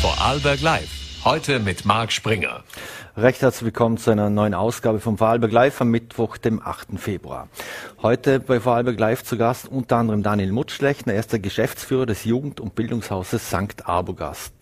Vorarlberg Live. Heute mit Marc Springer. Recht herzlich willkommen zu einer neuen Ausgabe vom Vorarlberg Live am Mittwoch, dem 8. Februar. Heute bei Vorarlberg Live zu Gast unter anderem Daniel Mutschlechner, er ist der Geschäftsführer des Jugend- und Bildungshauses St. Arbogast.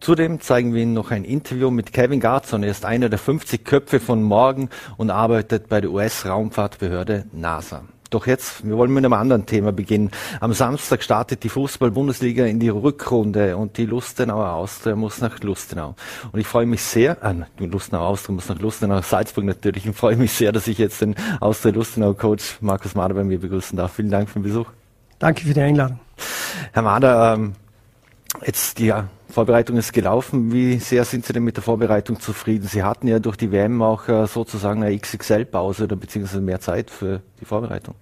Zudem zeigen wir Ihnen noch ein Interview mit Kevin Garzon. Er ist einer der 50 Köpfe von morgen und arbeitet bei der US-Raumfahrtbehörde NASA. Doch jetzt, wir wollen mit einem anderen Thema beginnen. Am Samstag startet die Fußball-Bundesliga in die Rückrunde und die Lustenauer Austria muss nach Lustenau. Und ich freue mich sehr, äh, die Lustenauer Austria muss nach Lustenau, Salzburg natürlich. Ich freue mich sehr, dass ich jetzt den Austria-Lustenau-Coach Markus Mader bei mir begrüßen darf. Vielen Dank für den Besuch. Danke für die Einladung. Herr Mader, ähm, jetzt die Vorbereitung ist gelaufen. Wie sehr sind Sie denn mit der Vorbereitung zufrieden? Sie hatten ja durch die WM auch äh, sozusagen eine XXL-Pause oder beziehungsweise mehr Zeit für die Vorbereitung.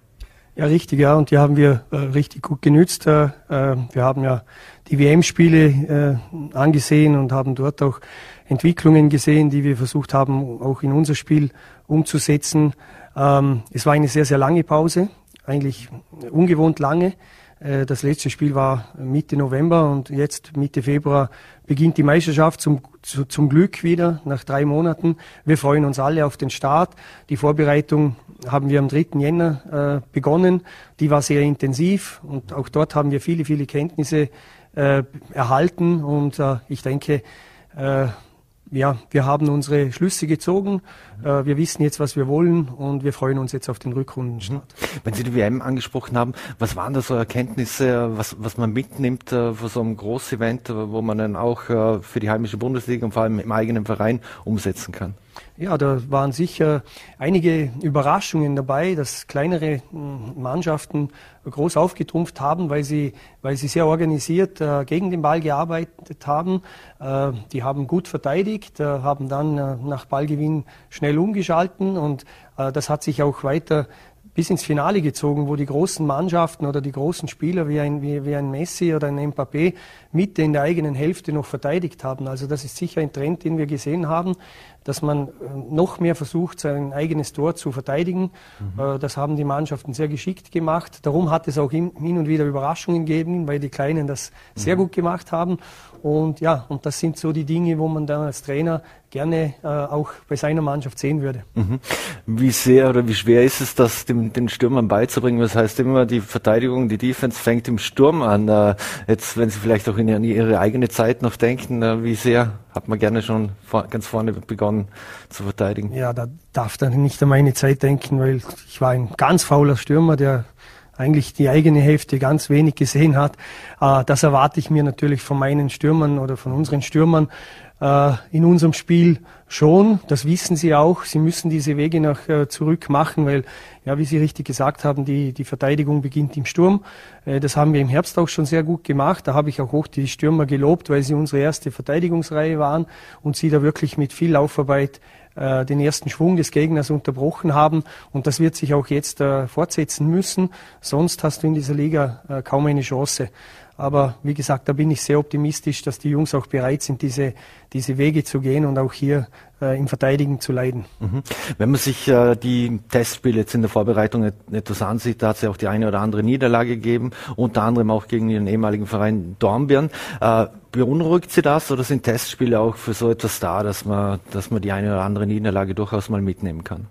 Ja, richtig, ja, und die haben wir äh, richtig gut genützt. Äh, äh wir haben ja die WM-Spiele äh, angesehen und haben dort auch Entwicklungen gesehen, die wir versucht haben, auch in unser Spiel umzusetzen. Ähm, es war eine sehr, sehr lange Pause, eigentlich ungewohnt lange. Äh, das letzte Spiel war Mitte November und jetzt Mitte Februar beginnt die Meisterschaft zum, zum Glück wieder nach drei Monaten. Wir freuen uns alle auf den Start. Die Vorbereitung haben wir am 3. Jänner äh, begonnen. Die war sehr intensiv und auch dort haben wir viele, viele Kenntnisse äh, erhalten und ich denke, ja, wir haben unsere Schlüsse gezogen. Äh, wir wissen jetzt, was wir wollen und wir freuen uns jetzt auf den Rückrundenstart. Mhm. Wenn Sie die WM angesprochen haben, was waren da so Erkenntnisse, was, was man mitnimmt äh, für so ein Großevent, wo man dann auch äh, für die heimische Bundesliga und vor allem im eigenen Verein umsetzen kann? Ja, da waren sicher einige Überraschungen dabei, dass kleinere hm, Mannschaften groß aufgetrumpft haben, weil sie, weil sie sehr organisiert äh, gegen den Ball gearbeitet haben. Äh, die haben gut verteidigt, äh, haben dann äh, nach Ballgewinn schnell umgeschalten und äh, das hat sich auch weiter bis ins Finale gezogen, wo die großen Mannschaften oder die großen Spieler wie ein, wie, wie ein Messi oder ein Mbappé Mitte in der eigenen Hälfte noch verteidigt haben. Also das ist sicher ein Trend, den wir gesehen haben, dass man äh, noch mehr versucht, sein eigenes Tor zu verteidigen. Mhm. Äh, das haben die Mannschaften sehr geschickt gemacht. Darum hat es auch hin und wieder Überraschungen gegeben, weil die Kleinen das sehr mhm. gut gemacht haben. Und ja, und das sind so die Dinge, wo man dann als Trainer gerne äh, auch bei seiner Mannschaft sehen würde. Mhm. Wie sehr oder wie schwer ist es, das dem, den Stürmern beizubringen? Das heißt immer, die Verteidigung, die Defense fängt im Sturm an. Äh, jetzt, wenn Sie vielleicht auch in Ihre eigene Zeit noch denken, äh, wie sehr hat man gerne schon vor, ganz vorne begonnen zu verteidigen? Ja, da darf dann nicht an meine Zeit denken, weil ich war ein ganz fauler Stürmer, der eigentlich die eigene Hälfte ganz wenig gesehen hat. Äh, das erwarte ich mir natürlich von meinen Stürmern oder von unseren Stürmern äh, in unserem Spiel schon. Das wissen sie auch. Sie müssen diese Wege nach äh, zurück machen, weil, ja, wie Sie richtig gesagt haben, die, die Verteidigung beginnt im Sturm. Das haben wir im Herbst auch schon sehr gut gemacht. Da habe ich auch hoch die Stürmer gelobt, weil sie unsere erste Verteidigungsreihe waren und sie da wirklich mit viel Laufarbeit äh, den ersten Schwung des Gegners unterbrochen haben. Und das wird sich auch jetzt äh, fortsetzen müssen. Sonst hast du in dieser Liga äh, kaum eine Chance. Aber wie gesagt, da bin ich sehr optimistisch, dass die Jungs auch bereit sind, diese, diese Wege zu gehen und auch hier äh, im Verteidigen zu leiden. Mhm. Wenn man sich äh, die Testspiele jetzt in der Vorbereitung etwas ansieht, da hat es ja auch die eine oder andere Niederlage gegeben, unter anderem auch gegen Ihren ehemaligen Verein Dornbirn. Äh, beunruhigt Sie das oder sind Testspiele auch für so etwas da, dass man, dass man die eine oder andere Niederlage durchaus mal mitnehmen kann?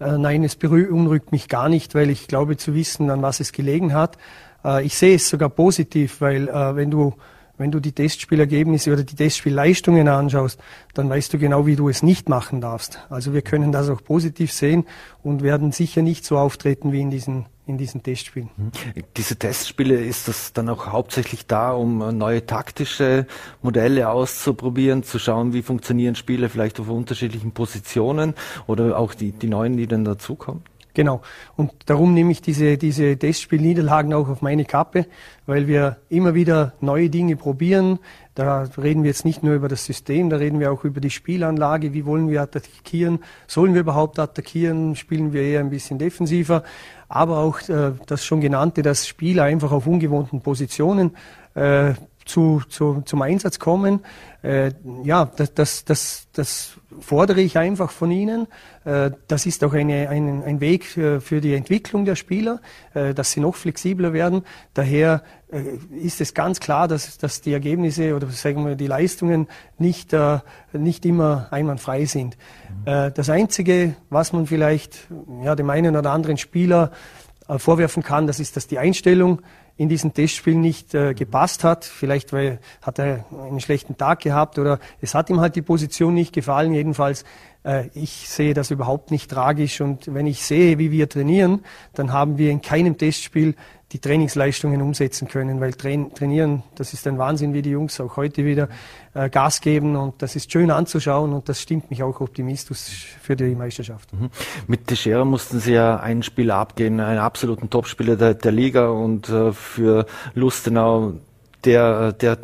Äh, nein, es beunruhigt mich gar nicht, weil ich glaube zu wissen, an was es gelegen hat. Äh, ich sehe es sogar positiv, weil äh, wenn du wenn du die Testspielergebnisse oder die Testspielleistungen anschaust, dann weißt du genau, wie du es nicht machen darfst. Also wir können das auch positiv sehen und werden sicher nicht so auftreten wie in diesen in diesen Testspielen. Mhm. Diese Testspiele, ist das dann auch hauptsächlich da, um äh, neue taktische Modelle auszuprobieren, zu schauen, wie funktionieren Spiele vielleicht auf unterschiedlichen Positionen oder auch die, die neuen, die dann dazukommen? Genau. Und darum nehme ich diese, diese Testspielniederlagen auch auf meine Kappe, weil wir immer wieder neue Dinge probieren. Da reden wir jetzt nicht nur über das System, da reden wir auch über die Spielanlage. Wie wollen wir attackieren? Sollen wir überhaupt attackieren? Spielen wir eher ein bisschen defensiver? Aber auch äh, das schon genannte, dass Spieler einfach auf ungewohnten Positionen äh, zu, zu, zum Einsatz kommen. Äh, ja, das, das, das, das fordere ich einfach von Ihnen. Äh, das ist auch eine, ein, ein Weg äh, für die Entwicklung der Spieler, äh, dass sie noch flexibler werden. Daher äh, ist es ganz klar, dass, dass die Ergebnisse oder sagen wir die Leistungen nicht, äh, nicht immer einwandfrei sind. Mhm. das Einzige, was man vielleicht ja, dem einen oder anderen Spieler vorwerfen kann, das ist, dass die Einstellung in diesem Testspiel nicht äh, gepasst hat. Vielleicht weil hat er einen schlechten Tag gehabt oder es hat ihm halt die Position nicht gefallen. Jedenfalls, äh, ich sehe das überhaupt nicht tragisch. Und wenn ich sehe, wie wir trainieren, dann haben wir in keinem Testspiel die Trainingsleistungen umsetzen können, weil trainieren, das ist ein Wahnsinn, wie die Jungs auch heute wieder äh, Gas geben und das ist schön anzuschauen und das stimmt mich auch optimistisch für die Meisterschaft. Mhm. Mit Teixeira mussten Sie ja einen Spieler abgehen, einen absoluten Topspieler der, der Liga und äh, für Lustenau der, der,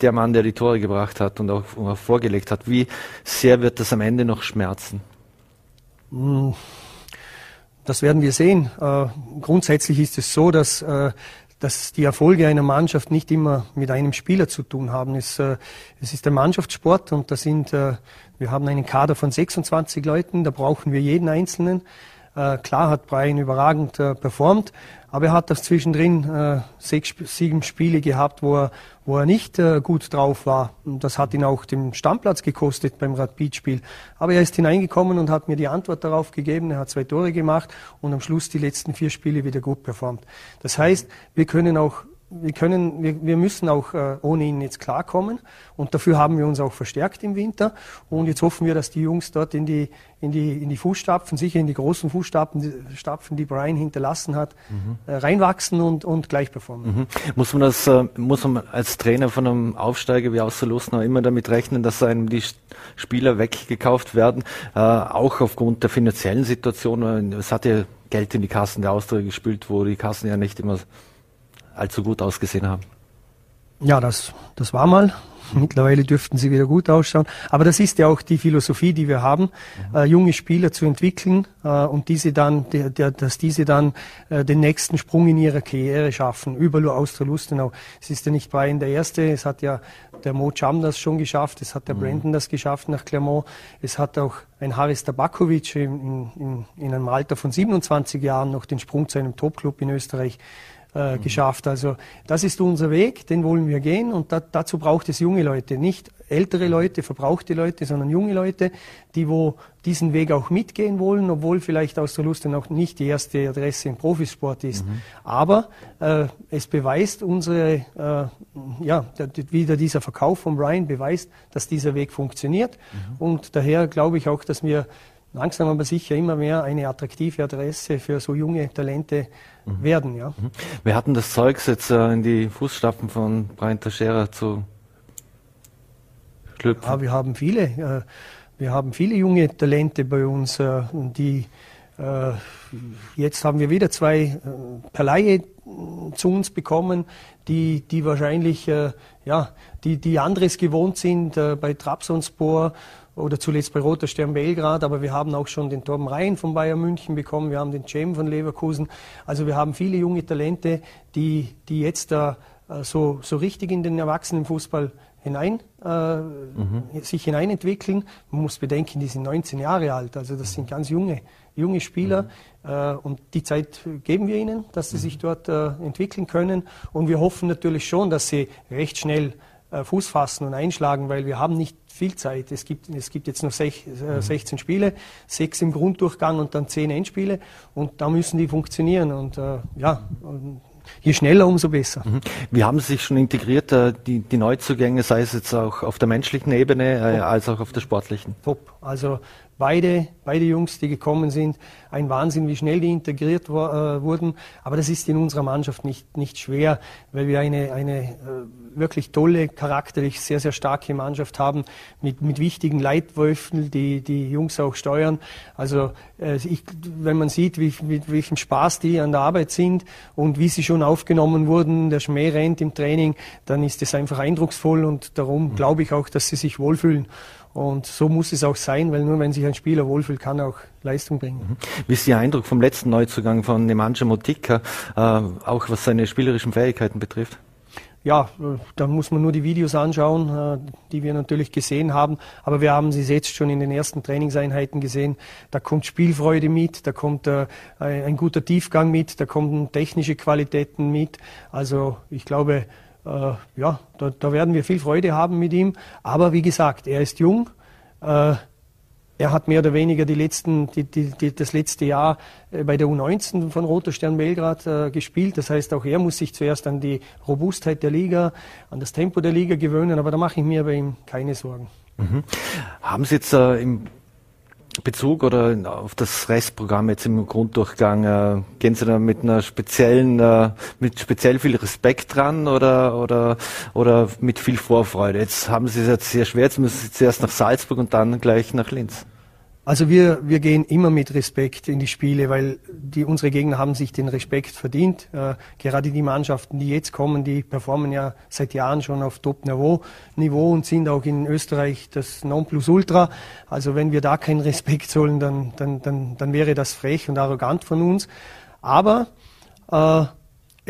der Mann, der die Tore gebracht hat und auch, auch vorgelegt hat. Wie sehr wird das am Ende noch schmerzen? Mhm das werden wir sehen. Äh, grundsätzlich ist es so, dass, äh, dass die Erfolge einer Mannschaft nicht immer mit einem Spieler zu tun haben. Es, äh, es ist ein Mannschaftssport und da sind, äh, wir haben einen Kader von 26 Leuten, da brauchen wir jeden Einzelnen. Äh, klar hat Brian überragend äh, performt, aber er hat das zwischendrin äh, sechs, sieben Spiele gehabt, wo er, wo er nicht äh, gut drauf war. Und das hat ihn auch den Stammplatz gekostet beim Rapid-Spiel. Aber er ist hineingekommen und hat mir die Antwort darauf gegeben. Er hat zwei Tore gemacht und am Schluss die letzten vier Spiele wieder gut performt. Das heißt, wir können auch wir können, wir, wir müssen auch äh, ohne ihn jetzt klarkommen und dafür haben wir uns auch verstärkt im Winter und jetzt hoffen wir, dass die Jungs dort in die, in die, in die Fußstapfen, sicher in die großen Fußstapfen, Stapfen, die Brian hinterlassen hat, mhm. äh, reinwachsen und, und gleich performen. Mhm. Muss man das, äh, muss man als Trainer von einem Aufsteiger wie Außerlustner immer damit rechnen, dass einem die Spieler weggekauft werden, äh, auch aufgrund der finanziellen Situation? Es hat ja Geld in die Kassen der Austria gespült, wo die Kassen ja nicht immer allzu gut ausgesehen haben. Ja, das, das war mal. Mittlerweile dürften sie wieder gut ausschauen. Aber das ist ja auch die Philosophie, die wir haben, mhm. äh, junge Spieler zu entwickeln äh, und diese dann, der, der, dass diese dann äh, den nächsten Sprung in ihrer Karriere schaffen. Über Austria-Lustenau. Es ist ja nicht Brian der Erste. Es hat ja der Mo Cham das schon geschafft. Es hat der mhm. Brandon das geschafft nach Clermont. Es hat auch ein Haris Tabakovic in, in, in einem Alter von 27 Jahren noch den Sprung zu einem Topclub in Österreich äh, mhm. geschafft. Also das ist unser Weg, den wollen wir gehen und da, dazu braucht es junge Leute, nicht ältere Leute, verbrauchte Leute, sondern junge Leute, die wo diesen Weg auch mitgehen wollen, obwohl vielleicht aus der Lust auch nicht die erste Adresse im Profisport ist. Mhm. Aber äh, es beweist unsere, äh, ja, wieder dieser Verkauf von Brian beweist, dass dieser Weg funktioniert mhm. und daher glaube ich auch, dass wir langsam aber sicher immer mehr eine attraktive Adresse für so junge Talente mhm. werden. Ja. Mhm. Wir hatten das Zeug, jetzt äh, in die Fußstapfen von Brian Teixeira zu schlüpfen. Ja, wir haben viele, äh, wir haben viele junge Talente bei uns, äh, die äh, jetzt haben wir wieder zwei äh, per Laie äh, zu uns bekommen, die, die wahrscheinlich ja, die, die anderes gewohnt sind bei Trabzonspor oder zuletzt bei Roter Stern Belgrad, aber wir haben auch schon den Torben Rhein von Bayern München bekommen, wir haben den Cem von Leverkusen. Also wir haben viele junge Talente, die, die jetzt da äh, so, so richtig in den Erwachsenenfußball hinein, äh, mhm. sich hineinentwickeln. Man muss bedenken, die sind 19 Jahre alt, also das sind ganz junge, junge Spieler mhm. äh, und die Zeit geben wir ihnen, dass sie mhm. sich dort äh, entwickeln können und wir hoffen natürlich schon, dass sie recht schnell Fuß fassen und einschlagen, weil wir haben nicht viel Zeit. Es gibt, es gibt jetzt noch sech, äh, 16 mhm. Spiele, sechs im Grunddurchgang und dann zehn Endspiele und da müssen die funktionieren und äh, ja, je schneller, umso besser. Mhm. Wie haben Sie sich schon integriert, äh, die, die Neuzugänge, sei es jetzt auch auf der menschlichen Ebene äh, als auch auf der sportlichen? Top. Also beide, beide Jungs, die gekommen sind, ein Wahnsinn, wie schnell die integriert äh, wurden. Aber das ist in unserer Mannschaft nicht, nicht schwer, weil wir eine, eine äh, wirklich tolle, charakterlich sehr, sehr starke Mannschaft haben mit, mit wichtigen Leitwölfen, die die Jungs auch steuern. Also äh, ich, wenn man sieht, wie, mit welchem Spaß die an der Arbeit sind und wie sie schon aufgenommen wurden, der Schmäh rennt im Training, dann ist es einfach eindrucksvoll und darum mhm. glaube ich auch, dass sie sich wohlfühlen. Und so muss es auch sein, weil nur wenn sich ein Spieler wohlfühlt, kann er auch Leistung bringen. Mhm. Wie ist Ihr Eindruck vom letzten Neuzugang von Nemanja Motika, äh, auch was seine spielerischen Fähigkeiten betrifft? ja, da muss man nur die Videos anschauen, die wir natürlich gesehen haben. Aber wir haben sie jetzt schon in den ersten Trainingseinheiten gesehen. Da kommt Spielfreude mit, da kommt ein guter Tiefgang mit, da kommen technische Qualitäten mit. Also ich glaube, ja, da, da werden wir viel Freude haben mit ihm. Aber wie gesagt, er ist jung. Er hat mehr oder weniger die letzten, die, die, die, das letzte Jahr äh, bei der U19 von Roter Stern Belgrad äh, gespielt. Das heißt, auch er muss sich zuerst an die Robustheit der Liga, an das Tempo der Liga gewöhnen. Aber da mache ich mir bei ihm keine Sorgen. Mhm. Haben Sie jetzt äh, im Bezug oder auf das Restprogramm jetzt im Grunddurchgang, äh, gehen Sie da mit einer speziellen, äh, mit speziell viel Respekt dran oder, oder, oder mit viel Vorfreude? Jetzt haben Sie es jetzt sehr schwer, jetzt müssen Sie zuerst nach Salzburg und dann gleich nach Linz. Also wir, wir gehen immer mit Respekt in die Spiele, weil die, unsere Gegner haben sich den Respekt verdient. Äh, gerade die Mannschaften, die jetzt kommen, die performen ja seit Jahren schon auf Top-Niveau Niveau und sind auch in Österreich das Nonplusultra. Also wenn wir da keinen Respekt zollen, dann, dann, dann, dann wäre das frech und arrogant von uns. Aber äh,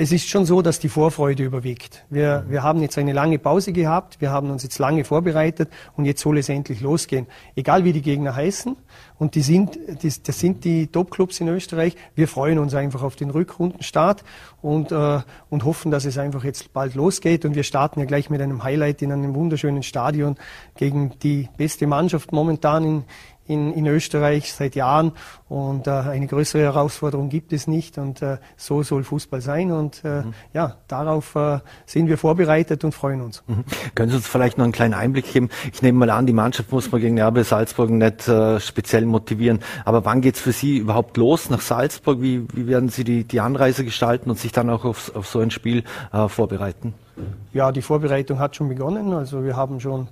es ist schon so, dass die Vorfreude überwiegt. Wir, wir haben jetzt eine lange Pause gehabt, wir haben uns jetzt lange vorbereitet und jetzt soll es endlich losgehen. Egal wie die Gegner heißen und die sind, das, das sind die Top-Clubs in Österreich. Wir freuen uns einfach auf den Rückrundenstart und, äh, und hoffen, dass es einfach jetzt bald losgeht. Und wir starten ja gleich mit einem Highlight in einem wunderschönen Stadion gegen die beste Mannschaft momentan in, in, in Österreich seit Jahren und äh, eine größere Herausforderung gibt es nicht und äh, so soll Fußball sein und äh, mhm. ja, darauf äh, sind wir vorbereitet und freuen uns. Mhm. Können Sie uns vielleicht noch einen kleinen Einblick geben? Ich nehme mal an, die Mannschaft muss man gegen RB Salzburg nicht äh, speziell motivieren, aber wann geht es für Sie überhaupt los nach Salzburg? Wie, wie werden Sie die, die Anreise gestalten und sich dann auch auf, auf so ein Spiel äh, vorbereiten? Ja, die Vorbereitung hat schon begonnen, also wir haben schon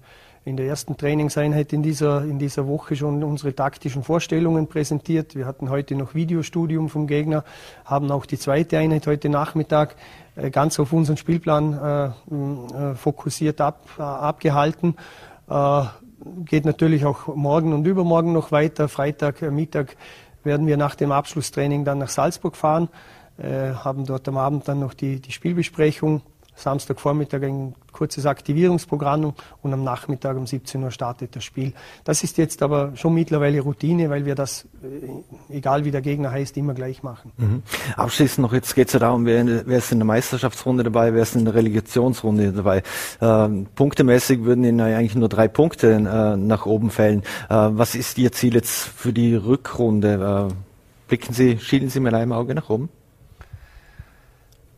in der ersten Trainingseinheit in dieser, in dieser Woche schon unsere taktischen Vorstellungen präsentiert. Wir hatten heute noch Videostudium vom Gegner, haben auch die zweite Einheit heute Nachmittag äh, ganz auf unseren Spielplan äh, äh, fokussiert ab, äh, abgehalten. Äh, geht natürlich auch morgen und übermorgen noch weiter. Freitag, äh, Mittag werden wir nach dem Abschlusstraining dann nach Salzburg fahren, haben dort am Abend dann noch die, die Spielbesprechung Samstagvormittag ein kurzes Aktivierungsprogramm und am Nachmittag um 17 Uhr startet das Spiel. Das ist jetzt aber schon mittlerweile Routine, weil wir das, äh, egal wie der Gegner heißt, immer gleich machen. Mhm. Abschließend noch, jetzt geht es ja darum, wer, wer, ist in der Meisterschaftsrunde dabei, wer ist in der Relegationsrunde dabei. Ähm, punktemäßig würden Ihnen eigentlich nur drei Punkte äh, nach oben fällen. Äh, was ist Ihr Ziel jetzt für die Rückrunde? Äh, blicken Sie, schielen Sie mit einem Auge nach oben?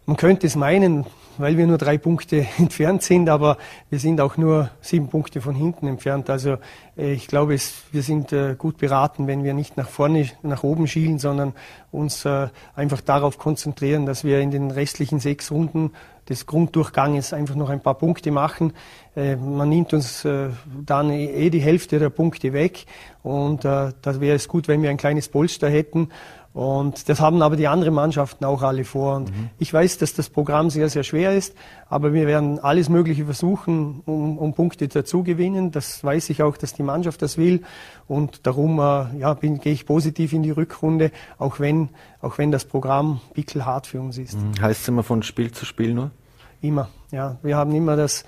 Man könnte es meinen, weil wir nur drei Punkte entfernt sind, aber wir sind auch nur sieben Punkte von hinten entfernt. Also äh, ich glaube, es, wir sind äh, gut beraten, wenn wir nicht nach vorne, nach oben schielen, sondern uns äh, einfach darauf konzentrieren, dass wir in den restlichen sechs Runden des Grunddurchganges einfach noch ein paar Punkte machen. Man nimmt uns dann eh die Hälfte der Punkte weg und da wäre es gut, wenn wir ein kleines Polster hätten. Und das haben aber die anderen Mannschaften auch alle vor. Und mhm. ich weiß, dass das Programm sehr, sehr schwer ist, aber wir werden alles Mögliche versuchen, um, um Punkte dazu gewinnen. Das weiß ich auch, dass die Mannschaft das will. Und darum äh, ja, bin, gehe ich positiv in die Rückrunde, auch wenn, auch wenn das Programm pickelhart für uns ist. Mhm. Heißt es immer von Spiel zu Spiel nur? Immer, ja. Wir haben immer das,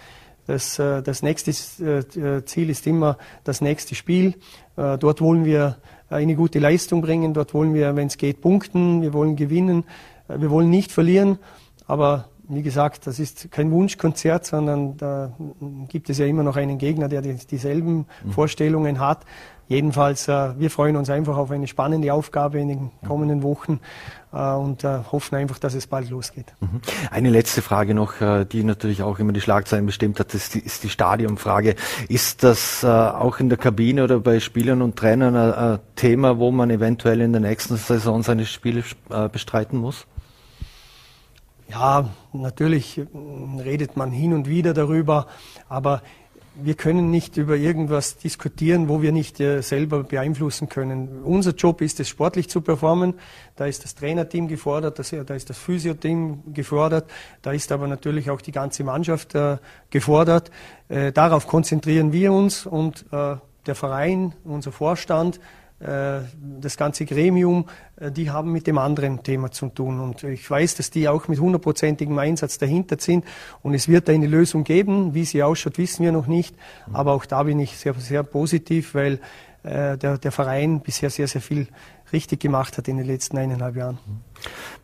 das, äh, das nächste äh, Ziel ist immer das nächste Spiel. Äh, dort wollen wir eine gute Leistung bringen. Dort wollen wir, wenn es geht, punkten. Wir wollen gewinnen. Äh, wir wollen nicht verlieren. Aber wie gesagt, das ist kein Wunschkonzert, sondern da gibt es ja immer noch einen Gegner, der die, dieselben mhm. Vorstellungen hat. Jedenfalls, äh, wir freuen uns einfach auf eine spannende Aufgabe in den kommenden Wochen äh, und äh, hoffen einfach, dass es bald losgeht. Mhm. Eine letzte Frage noch, die natürlich auch immer die Schlagzeilen bestimmt hat, ist die, ist die Stadionfrage. Ist das auch in der Kabine oder bei Spielern und Trainern ein Thema, wo man eventuell in der nächsten Saison seine Spiele bestreiten muss? Ja, natürlich redet man hin und wieder darüber, aber wir können nicht über irgendwas diskutieren, wo wir nicht äh, selber beeinflussen können. Unser Job ist es, sportlich zu performen. Da ist das Trainerteam gefordert, das, da ist das Physioteam gefordert, da ist aber natürlich auch die ganze Mannschaft äh, gefordert. Äh, darauf konzentrieren wir uns und äh, der Verein, unser Vorstand, das ganze Gremium, die haben mit dem anderen Thema zu tun. Und ich weiß, dass die auch mit hundertprozentigem Einsatz dahinter sind. Und es wird eine Lösung geben. Wie sie ausschaut, wissen wir noch nicht. Aber auch da bin ich sehr, sehr positiv, weil der, der Verein bisher sehr, sehr viel richtig gemacht hat in den letzten eineinhalb Jahren.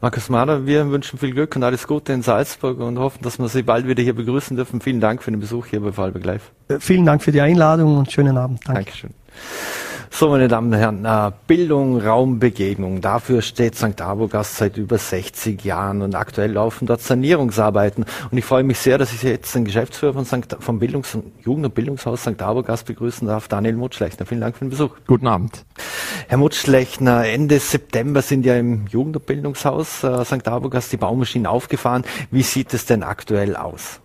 Markus Mahler, wir wünschen viel Glück und alles Gute in Salzburg und hoffen, dass wir Sie bald wieder hier begrüßen dürfen. Vielen Dank für den Besuch hier bei Vorarlberg Live. Vielen Dank für die Einladung und schönen Abend. Danke. Dankeschön. So, meine Damen und Herren, äh, Bildung, Raum, Begegnung. Dafür steht St. Arbogast seit über 60 Jahren und aktuell laufen dort Sanierungsarbeiten. Und ich freue mich sehr, dass ich jetzt den Geschäftsführer von St. vom Bildungs- und Jugend- und Bildungshaus St. Arbogast begrüßen darf, Daniel Mutschlechner. Vielen Dank für den Besuch. Guten Abend. Herr Mutschlechner, Ende September sind ja im Jugend- und Bildungshaus äh, St. Arbogast die Baumaschinen aufgefahren. Wie sieht es denn aktuell aus?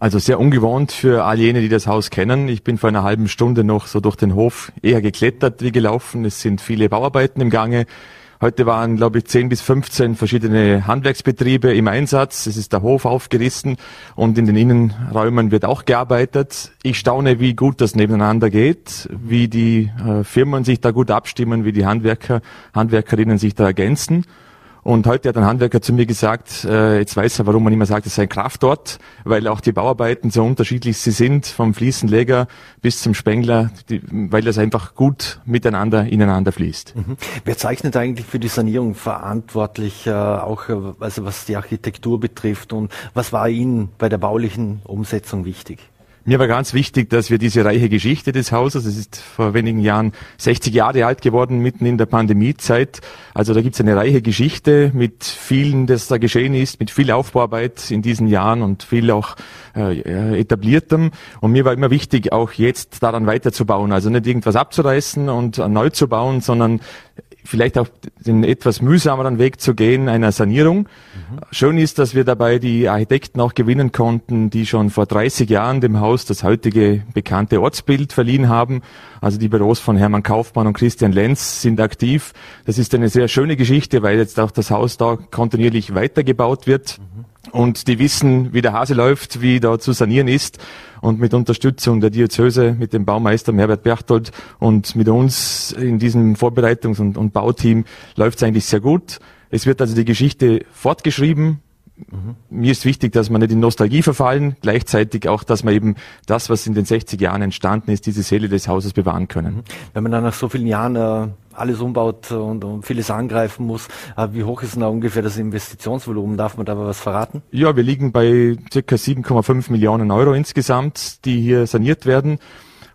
Also sehr ungewohnt für all jene, die das Haus kennen. Ich bin vor einer halben Stunde noch so durch den Hof eher geklettert wie gelaufen. Es sind viele Bauarbeiten im Gange. Heute waren, glaube ich, 10 bis 15 verschiedene Handwerksbetriebe im Einsatz. Es ist der Hof aufgerissen und in den Innenräumen wird auch gearbeitet. Ich staune, wie gut das nebeneinander geht, wie die äh, Firmen sich da gut abstimmen, wie die Handwerker, Handwerkerinnen sich da ergänzen. Und heute hat ein Handwerker zu mir gesagt, äh, jetzt weiß er, warum man immer sagt, es sei ein Kraftort, weil auch die Bauarbeiten so unterschiedlich sie sind, vom Fliesenleger bis zum Spengler, die, weil das einfach gut miteinander ineinander fließt. Mhm. Wer zeichnet eigentlich für die Sanierung verantwortlich, äh, auch äh, also was die Architektur betrifft und was war Ihnen bei der baulichen Umsetzung wichtig? Mir war ganz wichtig, dass wir diese reiche Geschichte des Hauses, es ist vor wenigen Jahren 60 Jahre alt geworden, mitten in der Pandemiezeit. Also da gibt es eine reiche Geschichte mit vielen, das da geschehen ist, mit viel Aufbauarbeit in diesen Jahren und viel auch äh, etabliertem. Und mir war immer wichtig, auch jetzt daran weiterzubauen. Also nicht irgendwas abzureißen und neu zu bauen, sondern vielleicht auch den etwas mühsameren Weg zu gehen einer Sanierung. Mhm. Schön ist, dass wir dabei die Architekten auch gewinnen konnten, die schon vor 30 Jahren dem Haus das heutige bekannte Ortsbild verliehen haben. Also die Büros von Hermann Kaufmann und Christian Lenz sind aktiv. Das ist eine sehr schöne Geschichte, weil jetzt auch das Haus da kontinuierlich weitergebaut wird. Mhm. Und die wissen, wie der Hase läuft, wie da zu sanieren ist und mit Unterstützung der Diözese, mit dem Baumeister Herbert Berchtold und mit uns in diesem Vorbereitungs- und, und Bauteam läuft es eigentlich sehr gut. Es wird also die Geschichte fortgeschrieben, Mhm. Mir ist wichtig, dass man nicht in Nostalgie verfallen, gleichzeitig auch, dass man eben das, was in den 60 Jahren entstanden ist, diese Seele des Hauses bewahren können. Mhm. Wenn man dann nach so vielen Jahren äh, alles umbaut und, und, vieles angreifen muss, wie hoch ist denn da ungefähr das Investitionsvolumen? Darf man da was verraten? Ja, wir liegen bei circa 7,5 Millionen Euro insgesamt, die hier saniert werden.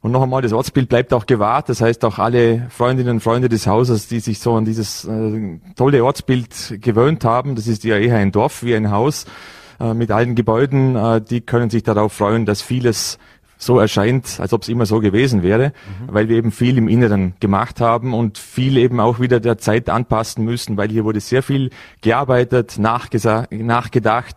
Und noch einmal, das Ortsbild bleibt auch gewahrt. Das heißt, auch alle Freundinnen und Freunde des Hauses, die sich so an dieses äh, tolle Ortsbild gewöhnt haben, das ist ja eher ein Dorf wie ein Haus äh, mit allen Gebäuden, äh, die können sich darauf freuen, dass vieles so erscheint, als ob es immer so gewesen wäre, mhm. weil wir eben viel im Inneren gemacht haben und viel eben auch wieder der Zeit anpassen müssen, weil hier wurde sehr viel gearbeitet, nachgedacht.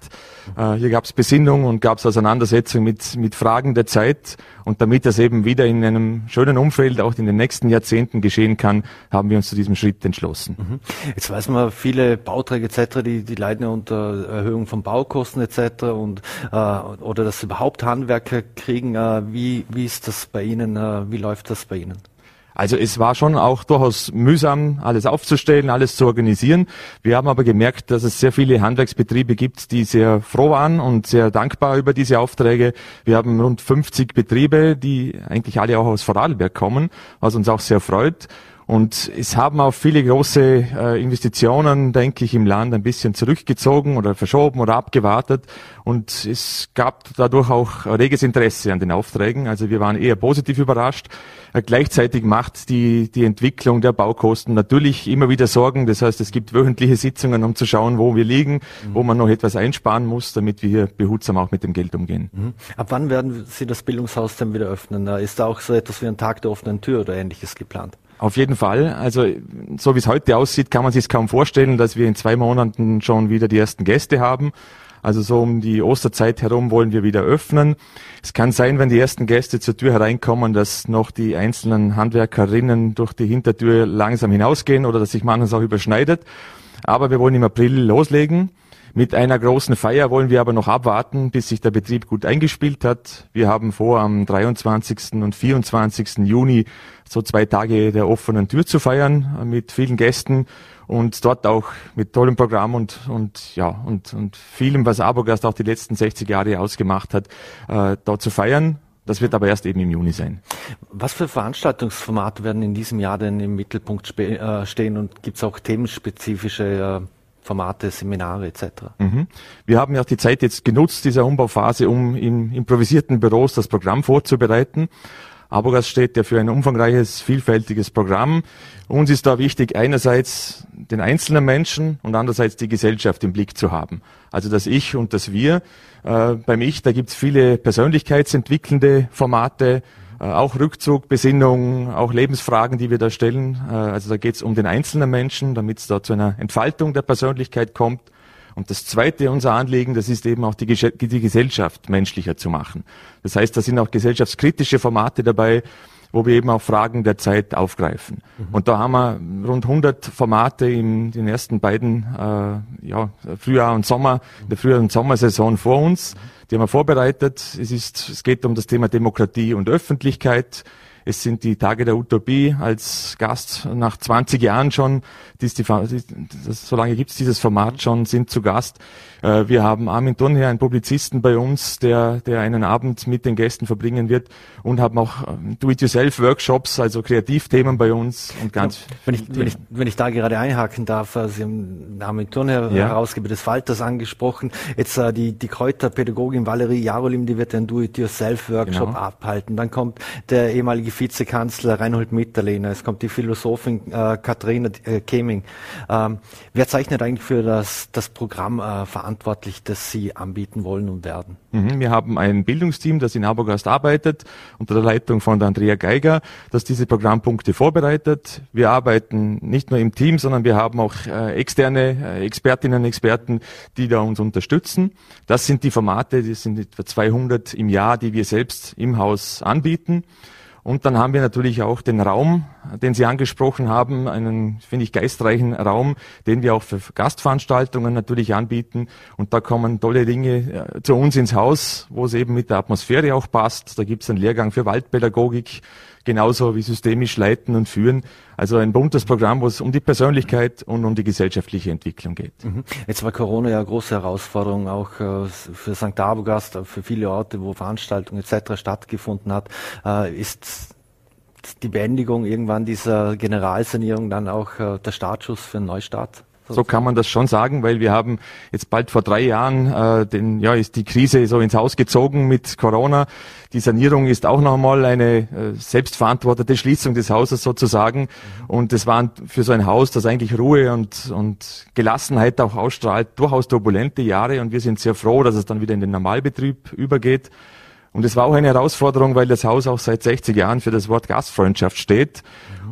Äh, hier gab es Besinnung und gab es Auseinandersetzung mit, mit Fragen der Zeit. Und damit das eben wieder in einem schönen Umfeld auch in den nächsten Jahrzehnten geschehen kann, haben wir uns zu diesem Schritt entschlossen. Mhm. Jetzt weiß man, viele Bauträger etc., die, die leiden ja unter Erhöhung von Baukosten etc. und äh, oder dass überhaupt Handwerker kriegen. Äh, wie, wie ist das bei Ihnen? Äh, wie läuft das bei Ihnen? Also es war schon auch durchaus mühsam, alles aufzustellen, alles zu organisieren. Wir haben aber gemerkt, dass es sehr viele Handwerksbetriebe gibt, die sehr froh waren und sehr dankbar über diese Aufträge. Wir haben rund 50 Betriebe, die eigentlich alle auch aus Vorarlberg kommen, was uns auch sehr freut. Und es haben auch viele große äh, Investitionen, denke ich, im Land ein bisschen zurückgezogen oder verschoben oder abgewartet. Und es gab dadurch auch reges Interesse an den Aufträgen. Also wir waren eher positiv überrascht. Äh, gleichzeitig macht die, die Entwicklung der Baukosten natürlich immer wieder Sorgen. Das heißt, es gibt wöchentliche Sitzungen, um zu schauen, wo wir liegen, mhm. wo man noch etwas einsparen muss, damit wir hier behutsam auch mit dem Geld umgehen. Mhm. Ab wann werden Sie das Bildungshaus denn wieder öffnen? Ist da auch so etwas wie ein Tag der offenen Tür oder ähnliches geplant? Auf jeden Fall. Also so wie es heute aussieht, kann man sich kaum vorstellen, dass wir in zwei Monaten schon wieder die ersten Gäste haben. Also so um die Osterzeit herum wollen wir wieder öffnen. Es kann sein, wenn die ersten Gäste zur Tür hereinkommen, dass noch die einzelnen Handwerkerinnen durch die Hintertür langsam hinausgehen oder dass sich manches auch überschneidet. Aber wir wollen im April loslegen Mit einer großen Feier wollen wir aber noch abwarten, bis sich der Betrieb gut eingespielt hat. Wir haben vor, am 23. und 24. Juni so zwei Tage der offenen Tür zu feiern mit vielen Gästen und dort auch mit tollem Programm und, und, ja, und, und vielem, was Abogast auch die letzten 60 Jahre ausgemacht hat, äh, dort zu feiern. Das wird aber erst eben im Juni sein. Was für Veranstaltungsformate werden in diesem Jahr denn im Mittelpunkt äh, stehen und gibt es auch themenspezifische äh, Formate, Seminare etc. Mhm. Wir haben ja auch die Zeit jetzt genutzt, dieser Umbauphase, um in improvisierten Büros das Programm vorzubereiten. Abogas steht ja für ein umfangreiches, vielfältiges Programm. Uns ist da wichtig, einerseits den einzelnen Menschen und andererseits die Gesellschaft im Blick zu haben. Also das Ich und das Wir. Äh, beim Ich, da gibt es viele persönlichkeitsentwickelnde Formate, auch Rückzug, Besinnung, auch Lebensfragen, die wir da stellen. Äh, also da geht es um den einzelnen Menschen, damit es da zu einer Entfaltung der Persönlichkeit kommt. Und das zweite unser Anliegen, das ist eben auch die, die Gesellschaft menschlicher zu machen. Das heißt, da sind auch gesellschaftskritische Formate dabei, wo wir eben auch Fragen der Zeit aufgreifen. Mhm. Und da haben wir rund 100 Formate in den ersten beiden äh, ja, Frühjahr und Sommer, der Frühjahr- und Sommersaison vor uns. Mhm die haben wir vorbereitet. Es, ist, es geht um das Thema Demokratie und Öffentlichkeit. Es sind die Tage der Utopie als Gast nach 20 Jahren schon, die, das, so lange gibt es dieses Format schon, sind zu Gast. Äh, wir haben Armin Thurnherr, einen Publizisten bei uns, der, der einen Abend mit den Gästen verbringen wird und haben auch ähm, Do-it-yourself-Workshops, also Kreativthemen bei uns und ganz. Wenn ich, wenn ich, wenn ich da gerade einhaken darf, äh, Sie haben Armin Thurnherr, ja. Herausgeber des Falters, angesprochen. Jetzt äh, die, die Kräuterpädagogin Valerie Jarolim, die wird einen Do-it-yourself-Workshop genau. abhalten. Dann kommt der ehemalige Vizekanzler Reinhold Mitterlehner, es kommt die Philosophin äh, Katharina äh, Keming. Ähm, wer zeichnet eigentlich für das, das Programm äh, verantwortlich, das Sie anbieten wollen und werden? Mhm, wir haben ein Bildungsteam, das in Abergast arbeitet, unter der Leitung von der Andrea Geiger, das diese Programmpunkte vorbereitet. Wir arbeiten nicht nur im Team, sondern wir haben auch äh, externe äh, Expertinnen und Experten, die da uns unterstützen. Das sind die Formate, das sind etwa 200 im Jahr, die wir selbst im Haus anbieten. Und dann haben wir natürlich auch den Raum, den Sie angesprochen haben, einen, finde ich, geistreichen Raum, den wir auch für Gastveranstaltungen natürlich anbieten. Und da kommen tolle Dinge äh, zu uns ins Haus, wo es eben mit der Atmosphäre auch passt. Da gibt es einen Lehrgang für Waldpädagogik, genauso wie systemisch leiten und führen. Also ein buntes Programm, wo es um die Persönlichkeit und um die gesellschaftliche Entwicklung geht. Mhm. Jetzt war Corona ja eine große Herausforderung auch äh, für St. Abogast, für viele Orte, wo Veranstaltungen etc. stattgefunden hat. Äh, ist die Beendigung irgendwann dieser Generalsanierung dann auch äh, der Startschuss für einen Neustart? So kann man das schon sagen, weil wir haben jetzt bald vor drei Jahren, äh, den, ja, ist die Krise so ins Haus gezogen mit Corona. Die Sanierung ist auch nochmal eine äh, selbstverantwortete Schließung des Hauses sozusagen. Und es waren für so ein Haus, das eigentlich Ruhe und, und Gelassenheit auch ausstrahlt, durchaus turbulente Jahre. Und wir sind sehr froh, dass es dann wieder in den Normalbetrieb übergeht. Und es war auch eine Herausforderung, weil das Haus auch seit 60 Jahren für das Wort Gastfreundschaft steht